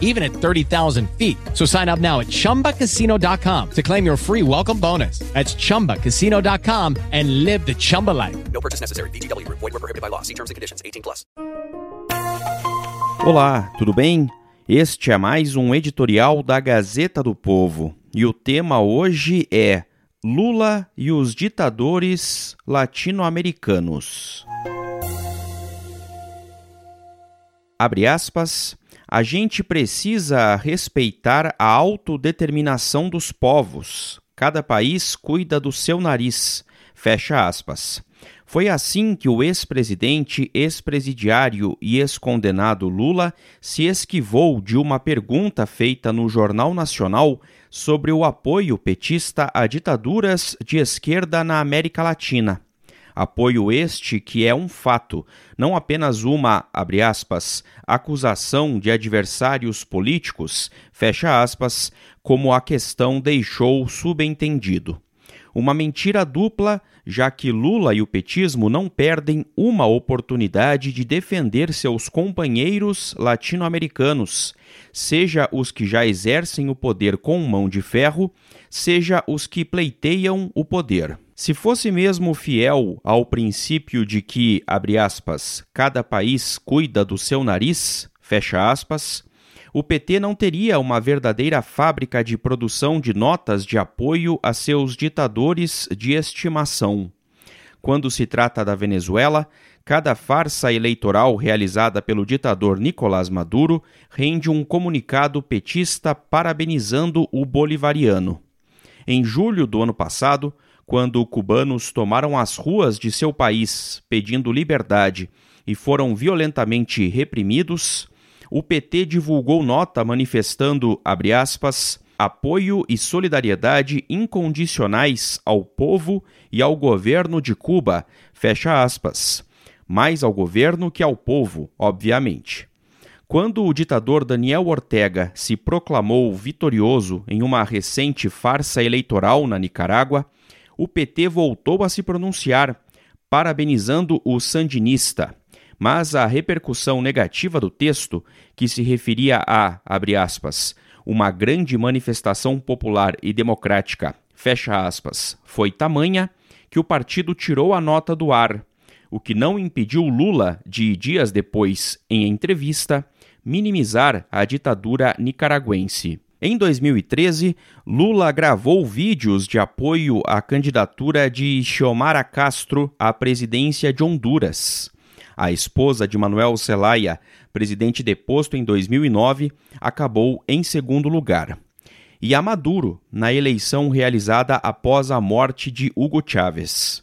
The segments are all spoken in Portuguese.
even at 30,000 feet. So sign up now at chumbacasino.com to claim your free welcome bonus. That's chumbacasino.com and live the Chumba life. No purchase necessary. VGW Group. Void were prohibited by law. See terms and conditions. 18 plus. Olá, tudo bem? Este é mais um editorial da Gazeta do Povo e o tema hoje é Lula e os ditadores latino-americanos. Abre aspas. A gente precisa respeitar a autodeterminação dos povos. Cada país cuida do seu nariz. Fecha aspas. Foi assim que o ex-presidente, ex-presidiário e ex-condenado Lula se esquivou de uma pergunta feita no Jornal Nacional sobre o apoio petista a ditaduras de esquerda na América Latina. Apoio este que é um fato, não apenas uma, abre aspas, acusação de adversários políticos, fecha aspas, como a questão deixou subentendido. Uma mentira dupla, já que Lula e o petismo não perdem uma oportunidade de defender seus companheiros latino-americanos, seja os que já exercem o poder com mão de ferro, seja os que pleiteiam o poder. Se fosse mesmo fiel ao princípio de que, abre aspas, cada país cuida do seu nariz, fecha aspas, o PT não teria uma verdadeira fábrica de produção de notas de apoio a seus ditadores de estimação. Quando se trata da Venezuela, cada farsa eleitoral realizada pelo ditador Nicolás Maduro rende um comunicado petista parabenizando o bolivariano. Em julho do ano passado, quando cubanos tomaram as ruas de seu país pedindo liberdade e foram violentamente reprimidos, o PT divulgou nota manifestando, abre aspas, apoio e solidariedade incondicionais ao povo e ao governo de Cuba, fecha aspas. Mais ao governo que ao povo, obviamente. Quando o ditador Daniel Ortega se proclamou vitorioso em uma recente farsa eleitoral na Nicarágua, o PT voltou a se pronunciar, parabenizando o sandinista mas a repercussão negativa do texto, que se referia a, abre aspas, uma grande manifestação popular e democrática, fecha aspas, foi tamanha que o partido tirou a nota do ar, o que não impediu Lula de, dias depois, em entrevista, minimizar a ditadura nicaragüense. Em 2013, Lula gravou vídeos de apoio à candidatura de Xiomara Castro à presidência de Honduras. A esposa de Manuel Zelaya, presidente deposto em 2009, acabou em segundo lugar. E a Maduro, na eleição realizada após a morte de Hugo Chávez.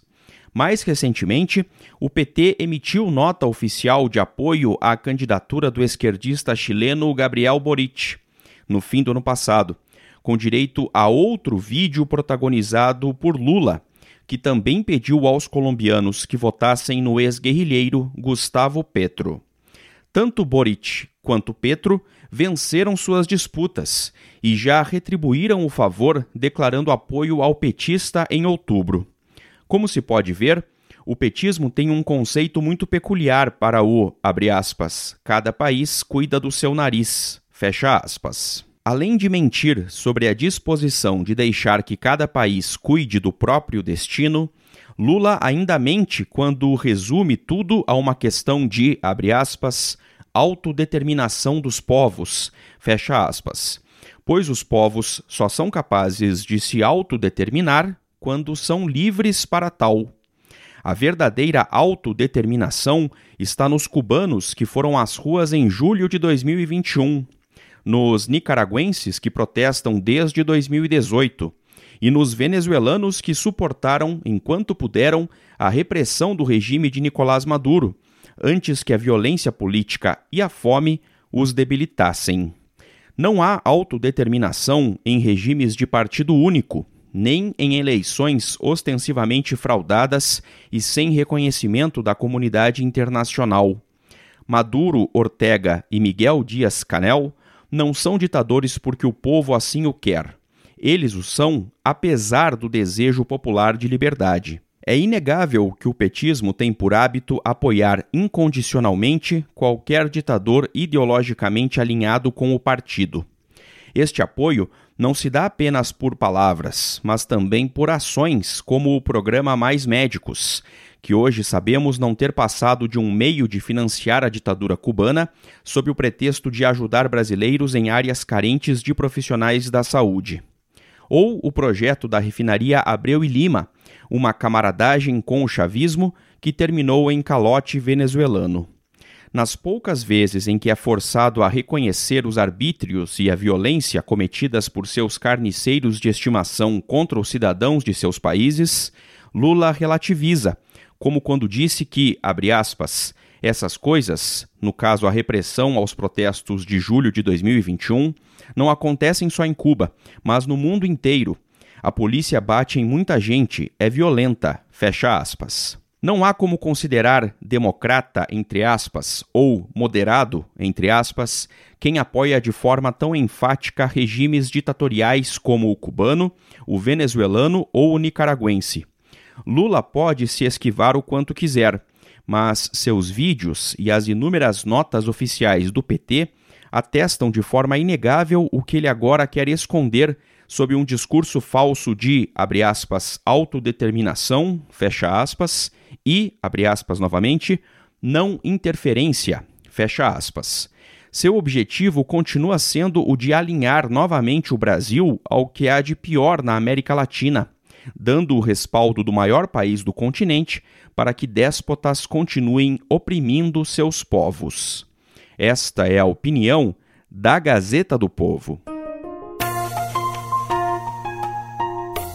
Mais recentemente, o PT emitiu nota oficial de apoio à candidatura do esquerdista chileno Gabriel Boric, no fim do ano passado, com direito a outro vídeo protagonizado por Lula, que também pediu aos colombianos que votassem no ex-guerrilheiro Gustavo Petro. Tanto Boric quanto Petro venceram suas disputas e já retribuíram o favor declarando apoio ao petista em outubro. Como se pode ver, o petismo tem um conceito muito peculiar para o, abre aspas, cada país cuida do seu nariz, fecha aspas. Além de mentir sobre a disposição de deixar que cada país cuide do próprio destino, Lula ainda mente quando resume tudo a uma questão de, abre aspas, autodeterminação dos povos, fecha aspas, pois os povos só são capazes de se autodeterminar quando são livres para tal. A verdadeira autodeterminação está nos cubanos que foram às ruas em julho de 2021 nos nicaragüenses que protestam desde 2018 e nos venezuelanos que suportaram, enquanto puderam, a repressão do regime de Nicolás Maduro, antes que a violência política e a fome os debilitassem. Não há autodeterminação em regimes de partido único, nem em eleições ostensivamente fraudadas e sem reconhecimento da comunidade internacional. Maduro, Ortega e Miguel Dias-Canel não são ditadores porque o povo assim o quer. Eles o são apesar do desejo popular de liberdade. É inegável que o petismo tem por hábito apoiar incondicionalmente qualquer ditador ideologicamente alinhado com o partido. Este apoio não se dá apenas por palavras, mas também por ações, como o programa Mais Médicos, que hoje sabemos não ter passado de um meio de financiar a ditadura cubana sob o pretexto de ajudar brasileiros em áreas carentes de profissionais da saúde. Ou o projeto da refinaria Abreu e Lima, uma camaradagem com o chavismo que terminou em calote venezuelano. Nas poucas vezes em que é forçado a reconhecer os arbítrios e a violência cometidas por seus carniceiros de estimação contra os cidadãos de seus países, Lula relativiza, como quando disse que, abre aspas, essas coisas, no caso a repressão aos protestos de julho de 2021, não acontecem só em Cuba, mas no mundo inteiro a polícia bate em muita gente, é violenta. Fecha aspas. Não há como considerar democrata, entre aspas, ou moderado, entre aspas, quem apoia de forma tão enfática regimes ditatoriais como o cubano, o venezuelano ou o nicaragüense. Lula pode se esquivar o quanto quiser, mas seus vídeos e as inúmeras notas oficiais do PT atestam de forma inegável o que ele agora quer esconder sob um discurso falso de, abre aspas, autodeterminação, fecha aspas, e, abre aspas novamente, não interferência, fecha aspas. Seu objetivo continua sendo o de alinhar novamente o Brasil ao que há de pior na América Latina, dando o respaldo do maior país do continente para que déspotas continuem oprimindo seus povos. Esta é a opinião da Gazeta do Povo.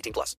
18 plus.